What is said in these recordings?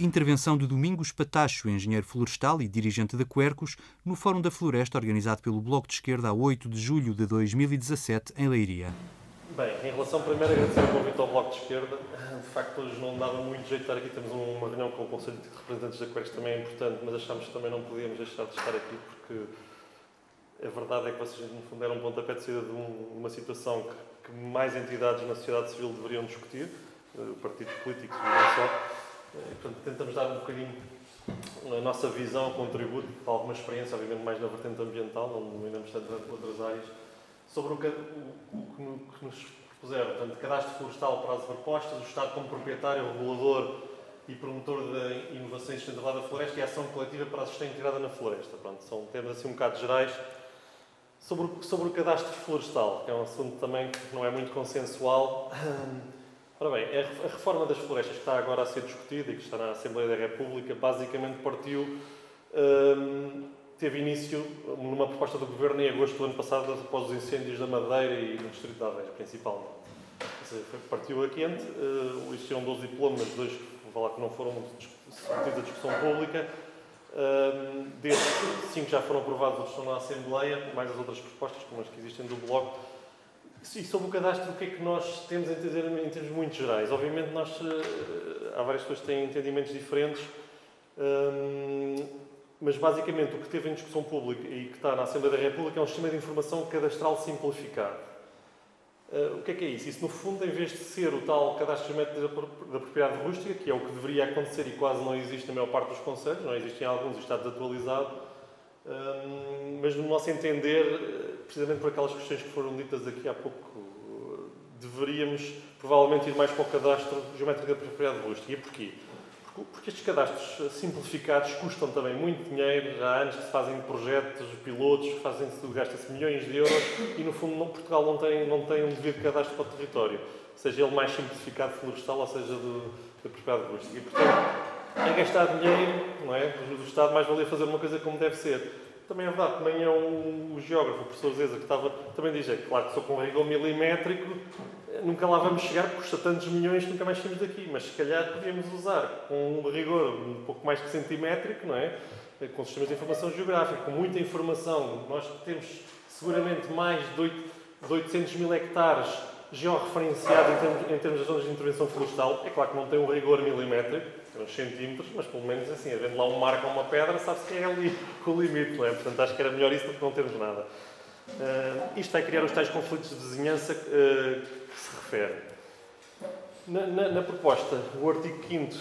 Intervenção de Domingos Patacho, engenheiro florestal e dirigente da Quercus, no Fórum da Floresta organizado pelo Bloco de Esquerda a 8 de julho de 2017, em Leiria. Bem, em relação primeiro agradecer o convite ao Bloco de Esquerda, de facto hoje não dava muito jeito estar aqui, temos uma reunião com o Conselho de Representantes da Quercus também é importante, mas achámos que também não podíamos deixar de estar aqui porque a verdade é que vocês no fundo deram um pontapé de saída de uma situação que, que mais entidades na sociedade civil deveriam discutir, eh, partidos políticos e não só, portanto, tentamos dar um bocadinho a nossa visão, contributo, alguma experiência, obviamente mais na vertente ambiental, não dominamos tanto outras áreas, sobre o que, o que nos propuseram. Portanto, cadastro florestal para as propostas, o Estado como proprietário, regulador e promotor da inovação sustentabilidade da floresta e ação coletiva para a sustentabilidade na floresta. Pronto, são temas assim um bocado gerais. Sobre, sobre o cadastro florestal, que é um assunto também que não é muito consensual. Ora bem, a reforma das florestas que está agora a ser discutida e que está na Assembleia da República basicamente partiu, hum, teve início numa proposta do Governo em agosto do ano passado, após os incêndios da Madeira e no Distrito da Aveira, principalmente. Seja, partiu a quente, uh, existiram 12 diplomas, dois lá, que não foram submetidos à discussão pública. Um, desses, cinco já foram aprovados, outros estão na Assembleia, mais as outras propostas, como as que existem do Bloco e sobre o cadastro, o que é que nós temos a entender em termos muito gerais? Obviamente, nós, eh, há várias pessoas que têm entendimentos diferentes, hum, mas basicamente o que teve em discussão pública e que está na Assembleia da República é um sistema de informação cadastral simplificado. Uh, o que é que é isso? Isso, no fundo, em vez de ser o tal cadastro geométrico da propriedade rústica, que é o que deveria acontecer e quase não existe na maior parte dos conselhos, não existem alguns está desatualizado, um, mas no nosso entender, precisamente por aquelas questões que foram ditas aqui há pouco, deveríamos provavelmente ir mais para o cadastro geométrico da propriedade rústica. E porquê? Porque estes cadastros simplificados custam também muito dinheiro, há anos que se fazem projetos pilotos, que fazem gasta-se milhões de euros e no fundo Portugal não tem, não tem um devido cadastro para o território, seja ele mais simplificado florestal ou seja do, da propriedade rústica. E portanto, é gastar dinheiro, não é? Do Estado mais valia fazer uma coisa como deve ser. Também é verdade, também é um, o geógrafo, o professor Zeza, que estava, também diz, é claro que sou com um rigor milimétrico, nunca lá vamos chegar, custa tantos milhões nunca mais saímos daqui, mas se calhar podíamos usar com um rigor um pouco mais que centimétrico, não é? Com sistemas de informação geográfica, com muita informação. Nós temos seguramente mais de, 8, de 800 mil hectares georreferenciados em termos, em termos de zonas de intervenção florestal. É claro que não tem um rigor milimétrico, uns centímetros, mas pelo menos assim, havendo lá um marco ou uma pedra, sabe-se que é ali o limite, não é? Portanto, acho que era melhor isso do que não termos nada. Uh, isto vai criar os tais conflitos de vizinhança uh, que se refere. Na, na, na, proposta, o artigo 5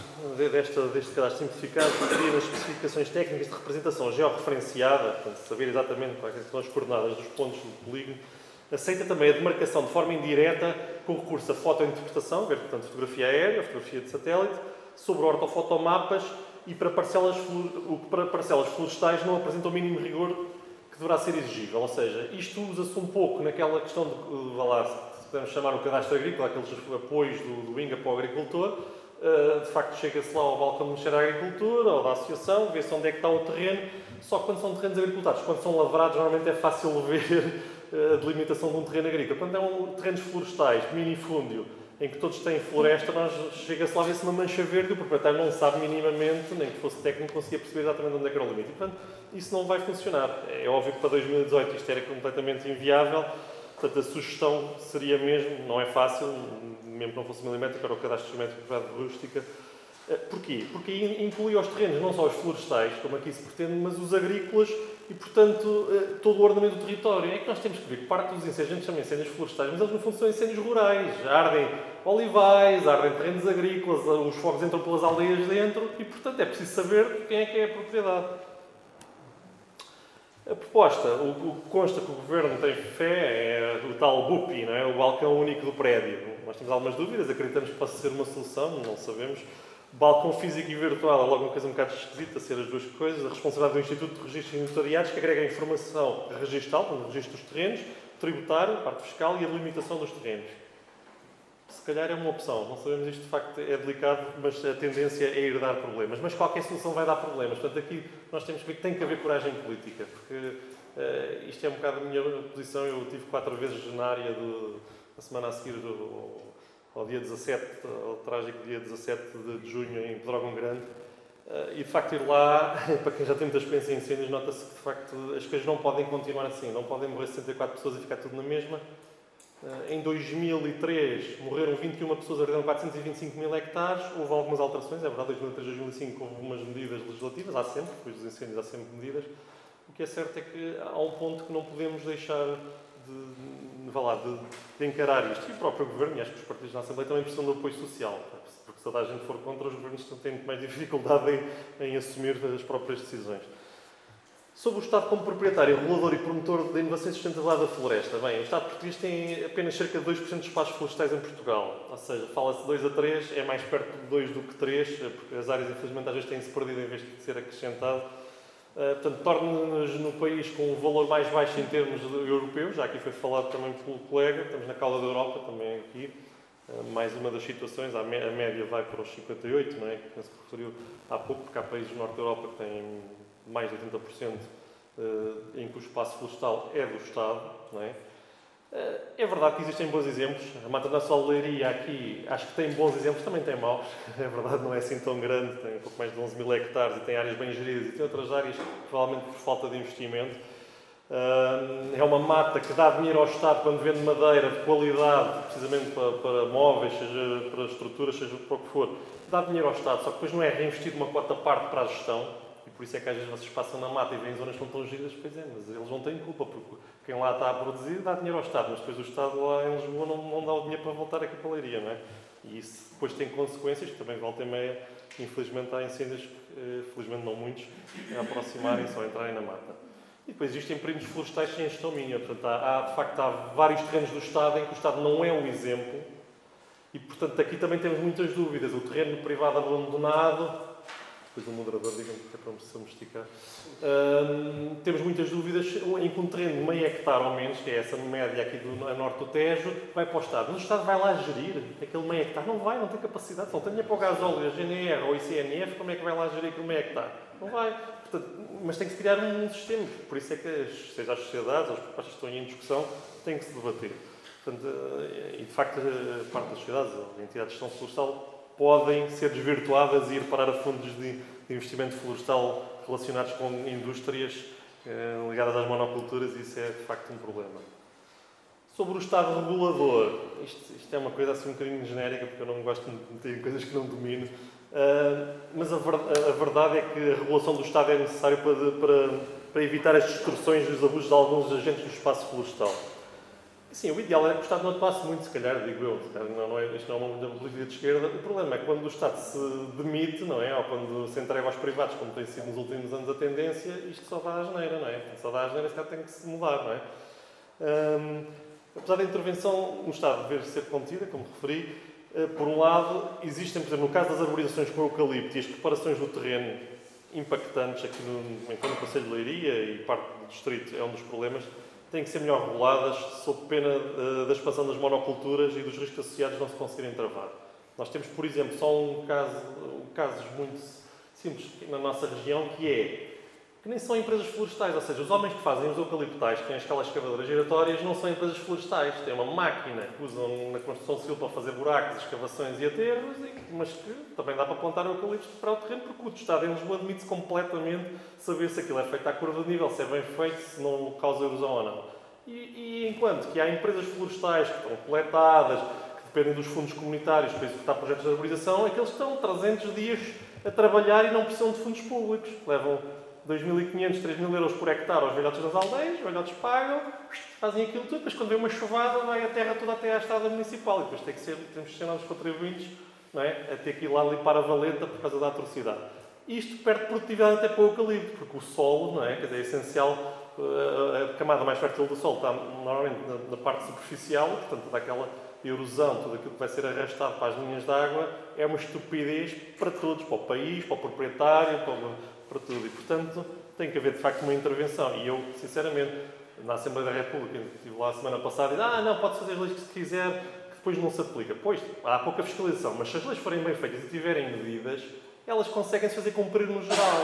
desta, deste cadastro simplificado seria nas especificações técnicas de representação georreferenciada, portanto, saber exatamente quais são as coordenadas dos pontos do polígono, aceita também a demarcação de forma indireta com recurso à fotointerpretação, ver, portanto, fotografia aérea, fotografia de satélite, sobre ortofotomapas e para parcelas, para parcelas florestais não apresenta o mínimo rigor que deverá ser exigível. Ou seja, isto usa-se um pouco naquela questão de, lá, se podemos chamar o cadastro agrícola, aqueles apoios do, do INGA para o agricultor. Uh, de facto, chega-se lá ao balcão Ministério da Agricultura ou da Associação, vê-se onde é que está o terreno. Só que quando são terrenos agricultados, quando são lavrados, normalmente é fácil ver eh, a delimitação de um terreno agrícola. Quando é um terrenos florestais, minifúndio, em que todos têm floresta, nós chega-se lá a ver-se uma mancha verde o proprietário não sabe minimamente, nem que fosse técnico, conseguia perceber exatamente onde é que era o limite. E, portanto, isso não vai funcionar. É óbvio que para 2018 isto era completamente inviável, portanto, a sugestão seria mesmo, não é fácil, mesmo que não fosse milimétrico, era o cadastro de rústica. Eh, porquê? Porque inclui os terrenos, não só os florestais, como aqui se pretende, mas os agrícolas e, portanto, eh, todo o ordenamento do território. É que nós temos que ver que parte dos incêndios, a gente chama incêndios florestais, mas eles no fundo são incêndios rurais. Ardem olivais, ardem terrenos agrícolas, os fogos entram pelas aldeias dentro e, portanto, é preciso saber quem é que é a propriedade. A proposta, o que consta que o Governo tem fé é o tal BUPI, não é? o balcão único do prédio. Nós temos algumas dúvidas, acreditamos que possa ser uma solução, não sabemos balcão físico e virtual é logo uma coisa um bocado esquisita, ser as duas coisas. A responsabilidade do Instituto de Registros e Notariados, que agrega a informação registral, portanto, registro dos terrenos, tributário, parte fiscal e a delimitação dos terrenos. Se calhar é uma opção, não sabemos isto de facto é delicado, mas a tendência é herdar problemas. Mas qualquer solução vai dar problemas. Portanto, aqui nós temos que ver que tem que haver coragem política, porque uh, isto é um bocado a minha posição. Eu tive quatro vezes na área do, na semana a seguir do, ao dia 17, ao trágico dia 17 de junho em Pedrógão Grande. E de facto ir lá, para quem já tem muita experiência em incêndios, nota-se que de facto as coisas não podem continuar assim, não podem morrer 64 pessoas e ficar tudo na mesma. Em 2003 morreram 21 pessoas, arderam 425 mil hectares, houve algumas alterações, é verdade, 2003 2005 houve algumas medidas legislativas, há sempre, depois dos incêndios há sempre medidas. O que é certo é que há um ponto que não podemos deixar de, de, lá, de, de encarar isto. E o próprio Governo, e acho que os partidos na Assembleia também precisam de apoio social, porque se toda a gente for contra, os governos têm muito mais dificuldade em, em assumir as próprias decisões. Sobre o Estado como proprietário, regulador e promotor da inovação sustentabilidade da floresta. Bem, o Estado português tem apenas cerca de 2% de espaços florestais em Portugal. Ou seja, fala-se 2 a 3, é mais perto de 2 do que 3, porque as áreas, infelizmente, às vezes têm-se perdido em vez de ser acrescentado. Uh, portanto, torna-nos no país com um valor mais baixo em termos europeus, já aqui foi falado também pelo colega, estamos na cauda da Europa, também aqui. Uh, mais uma das situações, a, média vai para os 58, não é? que penso que referiu há pouco, porque há países do norte da Europa que têm mais de 80% eh, em que o espaço florestal é do Estado. Não é? Eh, é verdade que existem bons exemplos. A Mata da Soleiria aqui, acho que tem bons exemplos, também tem maus. É verdade, não é assim tão grande, tem um pouco mais de 11 mil hectares e tem áreas bem geridas e tem outras áreas, provavelmente por falta de investimento. Eh, é uma mata que dá dinheiro ao Estado quando vende madeira de qualidade, precisamente para, para móveis, seja para estruturas, seja para o que for. Dá dinheiro ao Estado, só que depois não é reinvestido uma quarta parte para a gestão por isso é que às vezes vocês passam na mata e veem zonas que não estão geridas, pois é, mas eles não têm culpa, porque quem lá está a produzir dá dinheiro ao Estado, mas depois o Estado lá em Lisboa não, não dá o dinheiro para voltar aqui para a leiria, não é? E isso depois tem consequências, que também volta e meia, infelizmente há incêndios, eh, felizmente não muitos, a aproximarem-se ou entrarem na mata. E depois existem períodos florestais sem gestão mínima, portanto há, há, de facto há vários terrenos do Estado em que o Estado não é um exemplo, e portanto aqui também temos muitas dúvidas. O terreno privado abandonado depois o moderador diga-me que é para me esticar. Um, temos muitas dúvidas de meio hectare ou menos, que é essa média aqui do a norte do Tejo, vai para o Estado. Mas o Estado vai lá gerir aquele meio hectare? Não vai, não tem capacidade. Se não tem dinheiro para o gasóleo, a GNR ou o ICNF, como é que vai lá gerir aquele meio hectare? Não vai. Portanto, mas tem que se criar um sistema. Por isso é que, as, seja as sociedades, as propostas que estão em discussão, têm que se debater. Portanto, eh, e de facto, parte das sociedades, as entidades de gestão florestal, podem ser desvirtuadas e ir parar a fundos de investimento florestal relacionados com indústrias eh, ligadas às monoculturas e isso é de facto um problema. Sobre o Estado regulador, isto, isto, é uma coisa assim um bocadinho genérica porque eu não gosto de meter coisas que não domino, uh, mas a, ver, a, verdade é que a regulação do Estado é necessária para, para, para evitar as destruções e os abusos de alguns agentes do espaço florestal. Sim, o ideal é que o Estado não atuasse muito, se calhar, digo eu. Não, não é, isto não é uma política de esquerda. O problema é que quando o Estado se demite, não é? Ou quando se entrega aos privados, como tem sido nos últimos anos a tendência, isto só dá a geneira, não é? Só dá a geneira, se tem que se mudar, não é? Hum, apesar da intervenção no Estado dever ser contida, como referi, eh, por um lado, existem, por exemplo, no caso das arborizações com eucalipto e as preparações do terreno impactantes aqui no, no Conselho de Leiria e parte do Distrito é um dos problemas, têm que ser melhor reguladas, sob pena uh, da expansão das monoculturas e dos riscos associados não se conseguirem travar. Nós temos, por exemplo, só um caso, um casos muito simples na nossa região, que é que nem são empresas florestais, ou seja, os homens que fazem os eucaliptais, que têm aquelas escavadoras giratórias, não são empresas florestais. Têm uma máquina que usam na construção civil para fazer buracos, escavações e aterros, mas que também dá para plantar eucaliptos para o terreno, porque o Estado em Lisboa admite-se completamente saber se aquilo é feito à curva de nível, se é bem feito, se não causa erosão ou não. E, e enquanto que há empresas florestais que estão coletadas, que dependem dos fundos comunitários para executar projetos de arborização, aqueles estão 300 dias a trabalhar e não precisam de fundos públicos. Levam 2.500, 3.000 euros por hectare aos velhotes das aldeias, os velhotes pagam, fazem aquilo tudo, depois quando vem uma chuvada vai a terra toda até à estrada municipal e depois tem que ser, temos que ser nós contribuintes não é? a ter que ir lá limpar a valeta por causa da atrocidade. Isto perde produtividade até para o eucalipto, porque o solo, não é? Quer dizer, é essencial, eh, a camada mais fértil do solo está normalmente na, parte superficial, portanto, daquela erosão, tudo aquilo que vai ser arrastado para as linhas de água, é uma estupidez para todos, para o país, para o proprietário, para o, para tudo. E, portanto, tem que haver, de facto, uma intervenção. E eu, sinceramente, na Assembleia da República, estive lá a semana passada e ah, não, pode fazer as leis que se quiser, que depois não se aplica. Pois, há pouca fiscalização, mas se as leis forem bem feitas e tiverem medidas, elas conseguem se fazer cumprir no geral.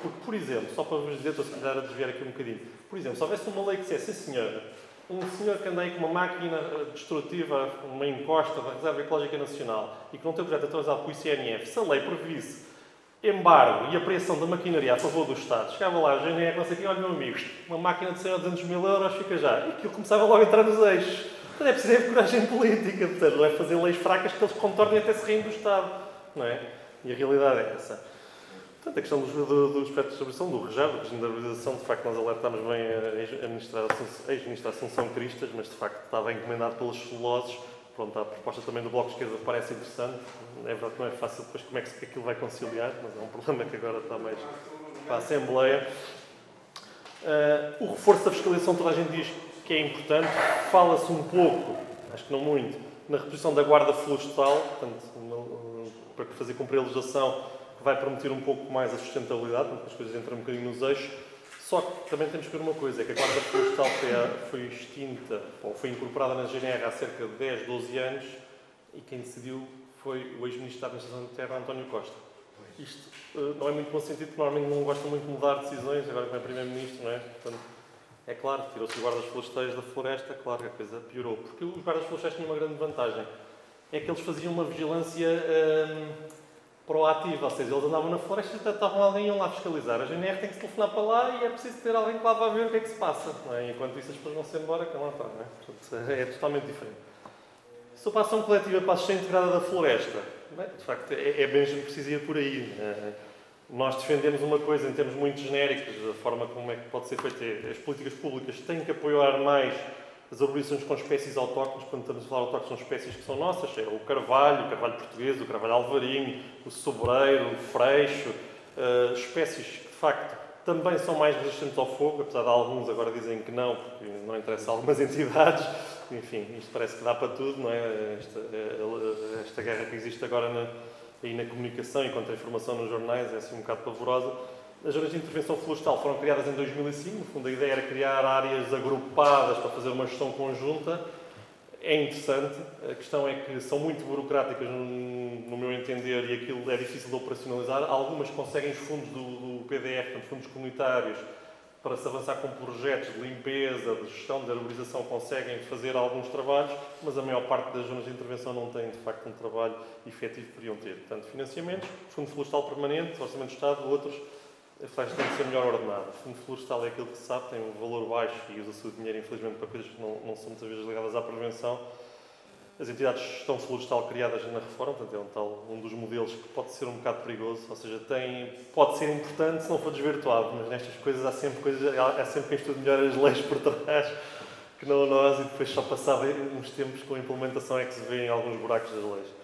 Porque, por exemplo, só para vos dizer, estou se calhar a desviar aqui um bocadinho, por exemplo, se houvesse uma lei que dissesse, sim senhora, um senhor que anda aí com uma máquina destrutiva, uma encosta da Reserva Ecológica Nacional e que não tem o projeto atualizado pelo ICNF, se a lei previsse embargo e apreensão da maquinaria a favor do Estado, chegava lá, a GNR, não sei quê, olha meu amigo, uma máquina de 100 ou 200 mil euros fica já. E aquilo começava logo a entrar nos eixos. Portanto, é preciso ter coragem política, portanto, não é fazer leis fracas que eles contornem até se riem do Estado. Não é? E a realidade é essa. Portanto, a questão dos, do, do aspecto de distribuição, do regime, do regime da arborização, de facto, nós alertámos bem a ex-ministra Assunção Cristas, mas de facto estava encomendado pelos celuloses. Pronto, a proposta também do Bloco de Esquerda parece interessante. É verdade que não é fácil depois como é que aquilo vai conciliar, mas é um problema que agora está mais para a Assembleia. Uh, o reforço da fiscalização, toda a gente diz que é importante. Fala-se um pouco, acho que não muito, na reposição da guarda florestal, portanto, para fazer cumprir a legislação vai permitir um pouco mais a sustentabilidade, porque as coisas entram um bocadinho nos eixos. Só que também temos que ver uma coisa, é que a Guarda Florestal foi, foi extinta, ou foi incorporada na GNR há cerca de 10, 12 anos, e quem decidiu foi o ex-ministro da Administração de Terra, António Costa. Isto uh, não é muito bom sentido, porque normalmente não gosta muito de mudar decisões, agora que é Primeiro-Ministro, não é? Portanto, é claro, tirou-se os guardas florestais da floresta, claro que a coisa piorou. Porque os guardas florestais tinham uma grande vantagem. É que eles faziam uma vigilância... Uh, proativo, ou seja, eles andavam na floresta e estavam alguém iam lá fiscalizar. A GNR tem que se telefonar para lá e é preciso ter alguém que lá vá ver o que é que se passa. É? Enquanto isso as pessoas vão-se embora, que lá está. É? Portanto, é totalmente diferente. Sobre a ação coletiva para a gestão integrada da floresta, de facto, é, é bem preciso ir por aí. É? Nós defendemos uma coisa em termos muito genéricos, a forma como é que pode ser feita. As políticas públicas têm que apoiar mais as arborizações com espécies autóctones, quando estamos a falar autóctones, são espécies que são nossas, é o carvalho, o carvalho português, o carvalho alvarinho, o sobreiro, o freixo, uh, espécies que, de facto, também são mais resistentes ao fogo, apesar de alguns agora dizem que não, porque não interessa a algumas entidades. Enfim, isto parece que dá para tudo, não é? Esta, eh, esta guerra que existe agora na, aí na comunicação e contra a informação nos jornais é assim um bocado pavorosa. As zonas de intervenção florestal foram criadas em 2005. No fundo, a ideia era criar áreas agrupadas para fazer uma gestão conjunta. É interessante. A questão é que são muito burocráticas, no meu entender, e aquilo é difícil de operacionalizar. Algumas conseguem os fundos do, do PDF, portanto, fundos comunitários, para se avançar com projetos de limpeza, de gestão, de arborização, conseguem fazer alguns trabalhos, mas a maior parte das zonas de intervenção não tem, de facto, um trabalho efetivo que poderiam ter. Portanto, financiamentos, Fundo Florestal Permanente, Orçamento de Estado, outros a floresta tem que ser melhor ordenada. O fundo florestal é aquilo que se sabe, tem um valor baixo e usa-se o dinheiro, infelizmente, para coisas que não, não são muitas vezes ligadas à prevenção. As entidades de gestão florestal criadas na reforma, portanto, é um, tal, um dos modelos que pode ser um bocado perigoso, ou seja, tem, pode ser importante se não for desvirtuado, mas nestas coisas há sempre, coisas, há sempre quem estude melhor as leis por trás que não nós, e depois só passava uns tempos com a implementação é que se vê em alguns buracos das leis.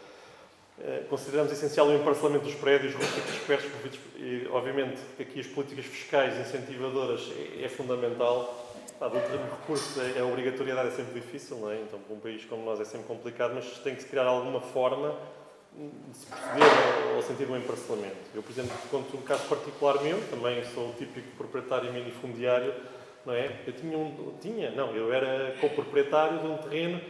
Eh, consideramos essencial o emparcelamento dos prédios rústicos dispersos, e, obviamente, aqui as políticas fiscais incentivadoras é, é fundamental. A do recurso, é, a obrigatoriedade é sempre difícil, não é? Então, para um país como nós é sempre complicado, mas tem que se criar alguma forma de se proceder ao sentido do emparcelamento. Eu, por exemplo, conto um caso particular meu, também sou o típico proprietário minifundiário, não é? Eu tinha um... Tinha? Não, eu era co-proprietário de um terreno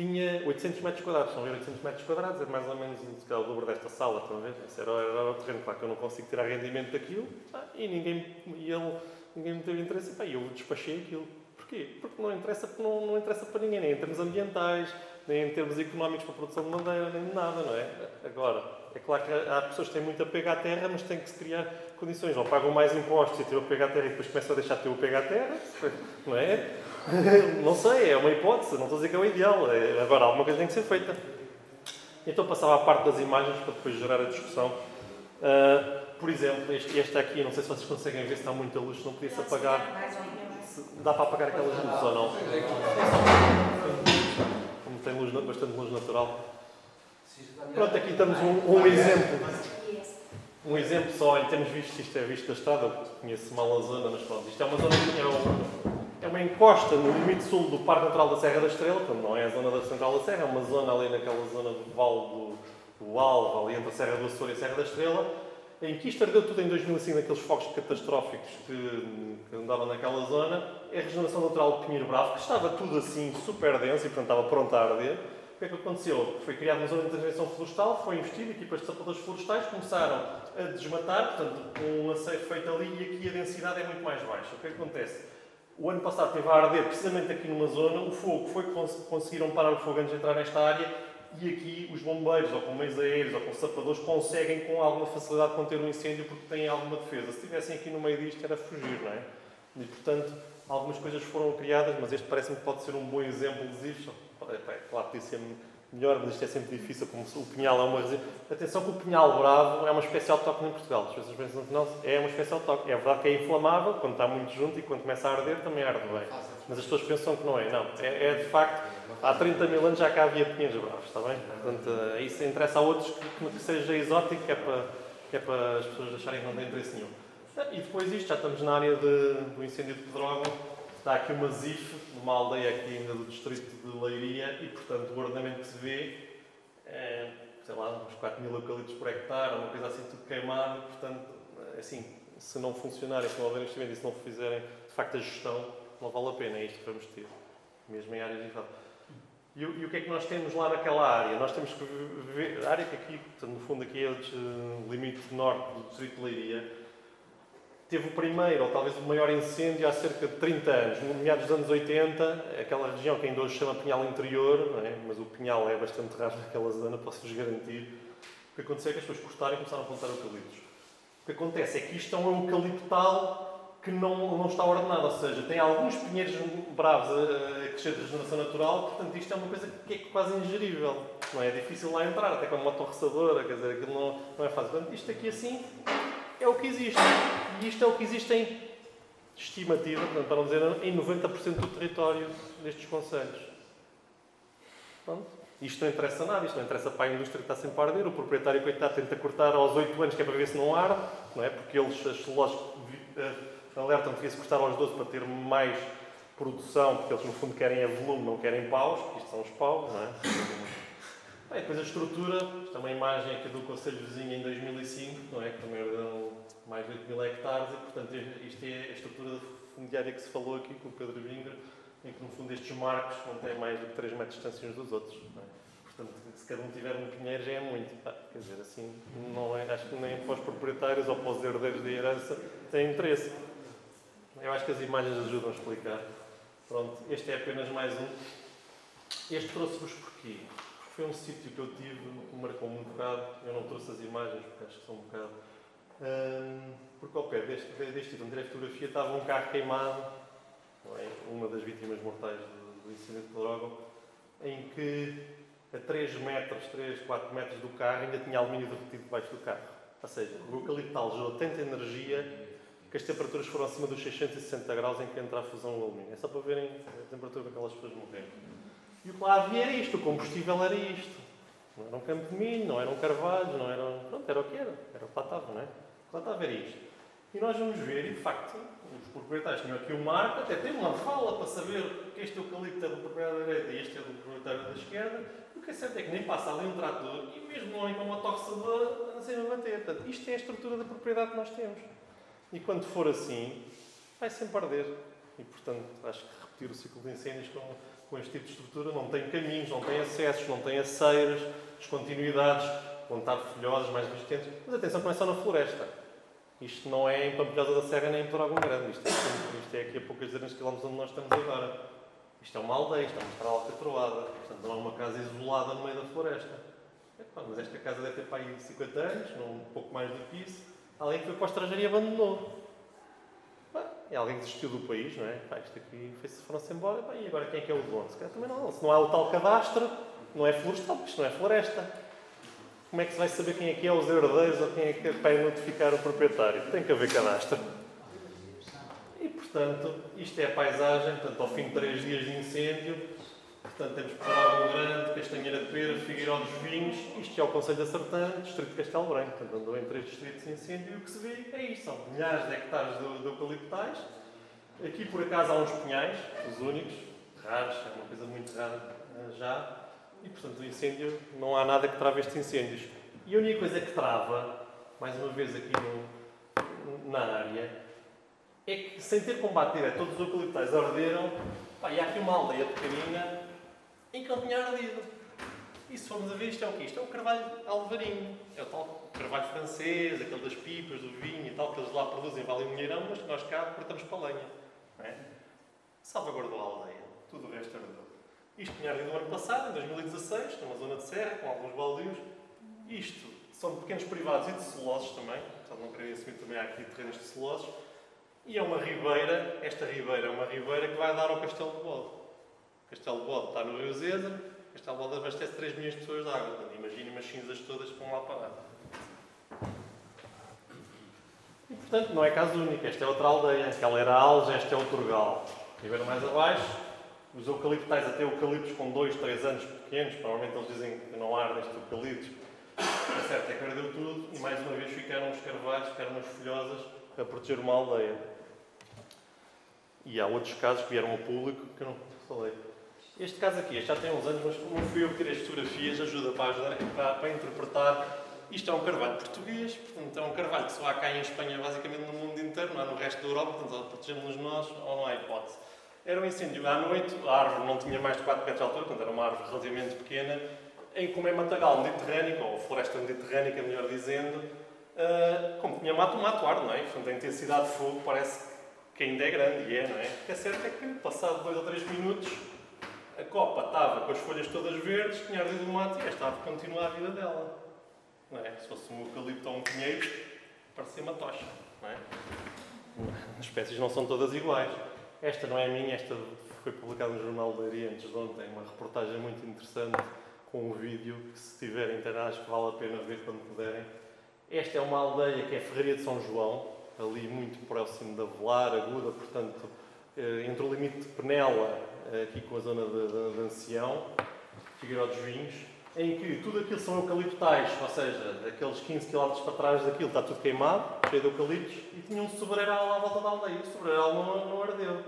tinha 800 metros quadrados. São 800 metros quadrados, é mais ou menos o dobro desta sala, estão a ver? Esse era, era o terreno, claro que eu não consigo tirar rendimento daquilo tá? e ninguém, e ele, ninguém me teve interesse. E eu despachei aquilo. Porquê? Porque não interessa, não, não interessa para ninguém, nem em termos ambientais, nem em termos económicos para a produção de madeira, nem de nada, não é? Agora, é claro que há pessoas que têm muito apego à terra, mas têm que se criar condições. Ou pagam mais impostos e têm o apego à terra e depois começam a deixar de ter o apego à terra, não é? não sei, é uma hipótese, não estou a dizer que é o ideal. É, agora, alguma coisa tem que ser feita. Então passava à parte das imagens para depois gerar a discussão. Uh, por exemplo, este, este aqui, não sei se vocês conseguem ver se está muita luz, não podia-se apagar. Dá para apagar aquelas luzes ou não? Como tem luz, bastante luz natural. Pronto, aqui temos um, um exemplo. Um exemplo só, em termos vistos, isto é visto da estrada, eu conheço mal a zona, mas pronto, isto é uma zona que tinha um, é uma encosta no limite sul do Parque Natural da Serra da Estrela, portanto não é a zona da Central da Serra, é uma zona ali naquela zona do Vale do, do Alva, ali entre a Serra do Açor e a Serra da Estrela, em que isto ardeu tudo em 2005 naqueles fogos catastróficos que, que andavam naquela zona, é a regeneração natural de Pinheiro Bravo, que estava tudo assim super denso e portanto estava pronto a arder. O que é que aconteceu? Foi criada uma zona de intervenção florestal, foi investido, equipas de sapadores florestais começaram a desmatar, portanto, um aceito feito ali e aqui a densidade é muito mais baixa. O que é que acontece? O ano passado teve a arder precisamente aqui numa zona, o fogo foi conseguiram parar o fogo antes de entrar nesta área e aqui os bombeiros, ou com meios aéreos, ou com sapadores, conseguem com alguma facilidade conter um incêndio porque têm alguma defesa. Se estivessem aqui no meio disto era fugir, não é? E portanto, algumas coisas foram criadas, mas este parece-me que pode ser um bom exemplo de isso. É, claro que é melhor, mas isto é sempre difícil, como o pinhal é uma Atenção que o pinhal bravo é uma espécie autóctone em Portugal. As pessoas pensam que não, é uma espécie autóctone. É verdade que é inflamável, quando está muito junto e quando começa a arder também arde bem. Mas as pessoas pensam que não é. Não, é, é de facto, há 30 mil anos já cá havia pinheiros bravos, está bem? Portanto, eh, isso interessa a outros que, que seja exótico, que é, para, que é para as pessoas acharem que não tem interesse nenhum. E depois isto, já estamos na área de, do incêndio de Pedrógão, Está aqui uma ZIF, numa aldeia aqui ainda do distrito de Leiria, e portanto o ordenamento que se vê é, sei lá, uns 4 mil eucaliptos por hectare, uma coisa assim tudo queimado, portanto, é assim, se não funcionarem, se não houver investimento e se não fizerem de facto a gestão, não vale a pena, é isto que vamos ter, mesmo em áreas diferentes. E, e, o que é que nós temos lá naquela área? Nós temos que ver, a área que aqui, portanto, no fundo aqui é o limite norte do distrito de Leiria, teve o primeiro, ou talvez o maior incêndio há cerca de 30 anos, no meados dos anos 80, aquela região que ainda hoje chama Pinhal Interior, é? mas o Pinhal é bastante raro naquela zona, posso-vos garantir. O que aconteceu é que as pessoas cortaram e começaram a plantar eucaliptos. O que acontece é que isto é um eucaliptal que não, não está ordenado, ou seja, tem alguns pinheiros bravos a, a crescer de regeneração natural, portanto isto é uma coisa que é quase ingerível. Não é? é difícil lá entrar, até com uma motorreçadora, quer dizer, aquilo não, não é fácil. Portanto, isto aqui assim é o que existe. E isto é o que existe em estimativa, para não dizer em 90% do território destes conselhos. Isto não interessa nada, isto não interessa para a indústria que está sempre a arder, o proprietário coitado tenta cortar aos 8 anos que é para ver se não arde, não é? Porque eles, as lojas eh, alertam que devia-se cortar aos 12 para ter mais produção, porque eles no fundo querem é volume, não querem paus, porque isto são os paus, não é? Bem, depois a estrutura, é uma imagem aqui do Conselho Vizinho em 2005, não é? Que também ordenou mais de 8 mil hectares e, portanto, isto é a estrutura fundiária que se falou aqui com o Pedro Vingra, em que, no fundo, estes marcos não têm mais do que 3 metros de distância uns dos outros. É? Portanto, se cada um tiver um pinheiro já é muito. Ah, quer dizer, assim, não é, acho que nem para os proprietários ou para os herdeiros de herança tem interesse. Eu acho que as imagens ajudam a explicar. Pronto, este é apenas mais um. Este trouxe-vos porquê? Foi um sítio que eu tive que me um bocado. Eu não trouxe as imagens porque acho que são um bocado. Um, porque ao pé deste, deste onde tirei fotografia estava um carro queimado, é? uma das vítimas mortais do, do incêndio de Pedrógão, em que a 3 metros, 3, 4 metros do carro ainda tinha alumínio derretido debaixo do carro. Ou seja, o eucaliptal gerou tanta energia que as temperaturas foram acima dos 660 graus em que entra a fusão do alumínio. É só para verem a temperatura que aquelas pessoas morreram. E o que lá havia era isto, o combustível era isto. Não era um campo de milho, não era um carvalho, não era. Pronto, era o que era. Era o que lá estava, não é? O que lá estava era isto. E nós vamos ver, e de facto, os proprietários tinham aqui um marco, até tem uma fala para saber que este eucalipto é do proprietário da direita e este é do proprietário da esquerda. O que é certo é que nem passa ali um trator e mesmo não com uma torcedora a a bater. Portanto, isto é a estrutura da propriedade que nós temos. E quando for assim, vai sempre arder. E portanto, acho que repetir o ciclo de incêndios com com este tipo de estrutura não tem caminhos, não tem acessos, não tem aceiras, descontinuidades, vão estar folhosas, mais resistentes. Mas atenção não é na floresta. Isto não é em Pampilhosa da Serra nem em Toragão Grande. Isto é, isto é aqui a poucas dezenas de quilómetros onde nós estamos agora. Isto é uma aldeia, isto é uma estrada alcatroada. Portanto, não é uma casa isolada no meio da floresta. Epá, mas esta casa deve ter para aí 50 anos, um pouco mais do que isso. Além que foi para a estrangeira e abandonou. É alguém desistiu do país, não é? Pá, isto aqui foram-se embora, pá, e agora quem é que é o dono? Se calhar também não. Se não há o tal cadastro, não é florestal, isto não é floresta. Como é que se vai saber quem é que é os herdeiros ou quem é que é para notificar o proprietário? Tem que haver cadastro. E, portanto, isto é a paisagem, portanto, ao fim de três dias de incêndio, Portanto, temos Pedrógão Grande, Castanheira de Pera, Figueiró dos Vinhos, isto é o Conselho da Sertã, Distrito de Castelo Branco. Portanto, andou em três distritos de incêndio e o que se vê é isto. São milhares de hectares de, de eucaliptais. Aqui, por acaso, há uns pinhais, os únicos, raros, é uma coisa muito rara eh, já. E, portanto, o incêndio, não há nada que trave estes incêndios. E a única coisa que trava, mais uma vez aqui no, na área, é que, sem ter combate direto, todos os eucaliptais arderam. Pá, e há aqui uma aldeia pequenina que não tinha ardido. E se formos a ver, isto é o quê? Isto é o carvalho alvarinho. É o tal carvalho francês, aquele das pipas, do vinho e tal, que eles lá produzem, vale um milheirão, mas que nós cá cortamos para a lenha. É? salvaguardou a aldeia. Tudo o resto ardeu. Isto tinha ardido no ano passado, em 2016, numa zona de serra, com alguns baldios. Isto são pequenos privados e de celosos também, portanto não queria assumir também há aqui terrenos de celosos. E é uma ribeira, esta ribeira é uma ribeira que vai dar ao Castelo de Bode. Castelo de Bode está no Rio Zézer, o Castelo de Bode abastece 3 milhões de pessoas de água. Imaginem umas cinzas todas que vão lá parar. E, portanto, não é caso único. Esta é outra aldeia. Aquela era Alves, esta é o Turgal. Ribeira mais abaixo, os eucaliptais, até eucaliptos com 2, 3 anos pequenos, provavelmente eles dizem que não ardem estes eucaliptos. É certo, é que ardeu tudo e mais uma vez ficaram os carvalhos, ficaram umas folhosas a proteger uma aldeia. E há outros casos que vieram ao público que eu não falei. Este caso aqui, este já tem uns anos, mas como fui eu que tirei as fotografias, ajuda para, ajudar, para, para interpretar. Isto é um carvalho português, portanto é um carvalho que só há cá em Espanha, basicamente no mundo inteiro, não há no resto da Europa, portanto protegemos-nos nós ou não há hipótese. Era um incêndio à noite, a árvore não tinha mais de 4 metros de altura, portanto era uma árvore relativamente pequena, em como é matagal mediterrâneo, ou floresta mediterrânica, melhor dizendo, uh, como tinha mato, mato ar, não é? Portanto, a intensidade de fogo parece que ainda é grande, e é, não é? O que é certo é que, passado 2 ou 3 minutos, a copa estava com as folhas todas verdes, tinha ardido o mato e esta árvore continua a vida dela. Não é? Se fosse um eucalipto ou um pinheiro, parecia uma tocha. Não é? As espécies não são todas iguais. Esta não é minha, esta foi publicada no Jornal de Leiria antes de ontem, uma reportagem muito interessante com um vídeo que se tiverem internet vale a pena ver quando puderem. Esta é uma aldeia que é Ferreira de São João, ali muito próximo da Velar, Aguda, portanto, eh, entre o limite de Penela, aqui com a zona de, de, Ancião, Figueiró dos Vinhos, em que tudo aquilo são eucaliptais, ou seja, aqueles 15 km para trás daquilo está tudo queimado, cheio de eucaliptos, e tinha um sobreiral à volta da aldeia. O sobreiral não, não ardeu.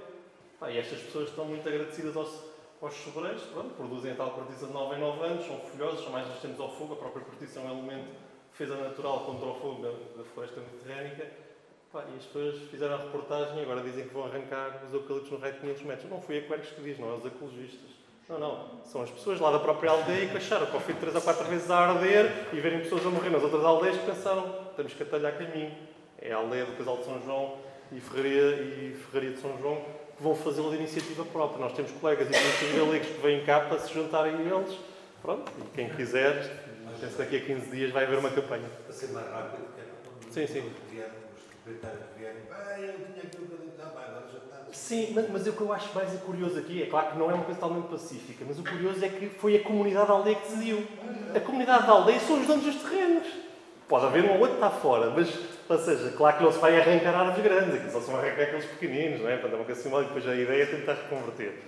Pá, e estas pessoas estão muito agradecidas aos, aos sobreiros, pronto, produzem a tal cortiça de 9 em 9 anos, são folhosos, são mais resistentes ao fogo, a própria cortiça é um elemento de defesa natural contra o fogo da, da floresta mediterrânica. Pá, e as pessoas fizeram a reportagem e agora dizem que vão arrancar os eucaliptos no raio de 500 metros. Não foi a Quercus que diz, não é os ecologistas. Não, não. São as pessoas lá da própria aldeia que acharam que ao fim de 3 ou 4 vezes a arder e verem pessoas a morrer nas outras aldeias que pensaram temos que atalhar caminho. É a aldeia do Casal de São João e Ferraria, e Ferraria de São João que vão fazê-lo de iniciativa própria. Nós temos colegas e políticos galegos que vêm cá para se juntarem a eles. Pronto, e quem quiser, penso daqui a 15 dias vai haver uma campanha. Para ser mais rápido, sim, sim. Ah. Sim, mas, mas o que eu acho mais curioso aqui, é claro que não é uma coisa totalmente pacífica, mas o curioso é que foi a comunidade da aldeia que decidiu. A comunidade da aldeia são os donos dos terrenos. Pode haver um ou outro que está fora, mas, ou seja, claro que não se vai arrancar árvores grandes, aqui só se vão arrancar aqueles pequeninos, não é? Portanto, é uma coisa simbólica, depois a ideia é tentar reconverter.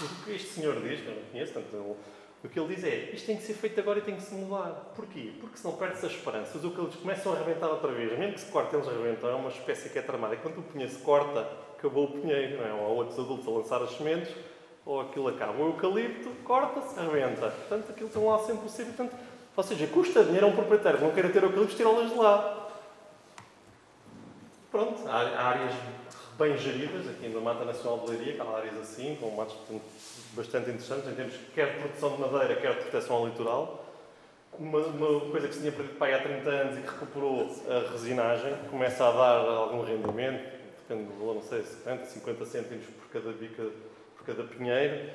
O que este senhor diz, que eu não conheço, portanto, o que ele diz é isto tem que ser feito agora e tem que se mudar. Porquê? Porque senão perde-se a esperança. Os eucaliptos começam a arrebentar outra vez. Mesmo que se cortem, eles arrebentam. É uma espécie que é tramada. E quando o pinheiro se corta, acabou o pinheiro. Não é? Ou há outros adultos a lançar as sementes, ou aquilo acaba. O eucalipto corta-se, arrebenta. Portanto, aquilo tem lá sempre o sempre. Portanto, ou seja, custa dinheiro a um proprietário que não queira ter eucaliptos, tirá-las de lá. Pronto, há áreas bem geridas, aqui na Mata Nacional de Leiria, que há áreas assim, com matos bastante interessantes, em termos quer de produção de madeira, quer de proteção ao litoral. Uma, uma coisa que se tinha perdido há 30 anos e que recuperou a resinagem, começa a dar algum rendimento, depende valor, não sei, 50, 50 cêntimos por cada bica, por cada pinheiro.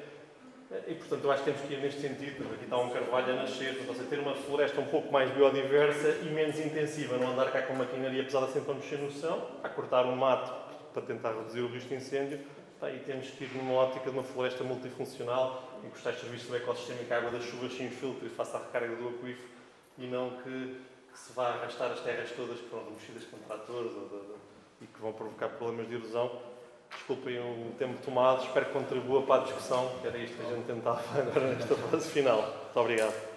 E, portanto, eu acho que temos que ir neste sentido. Aqui está um carvalho a nascer, portanto, seja, ter uma floresta um pouco mais biodiversa e menos intensiva, não andar cá com maquinaria pesada sempre a mexer no chão, a cortar um mato para tentar reduzir o risco de incêndio, e temos que ir numa ótica de uma floresta multifuncional, em que os tais serviços do ecossistema e que a água das chuvas se infiltre e faça a recarga do aquífero, e não que, que, se vá arrastar as terras todas que foram mexidas com tratores ou de, de, e que vão provocar problemas de erosão. Desculpem o tempo tomado, espero que contribua para a discussão, que era isto que a gente tentava agora nesta fase final. Muito obrigado.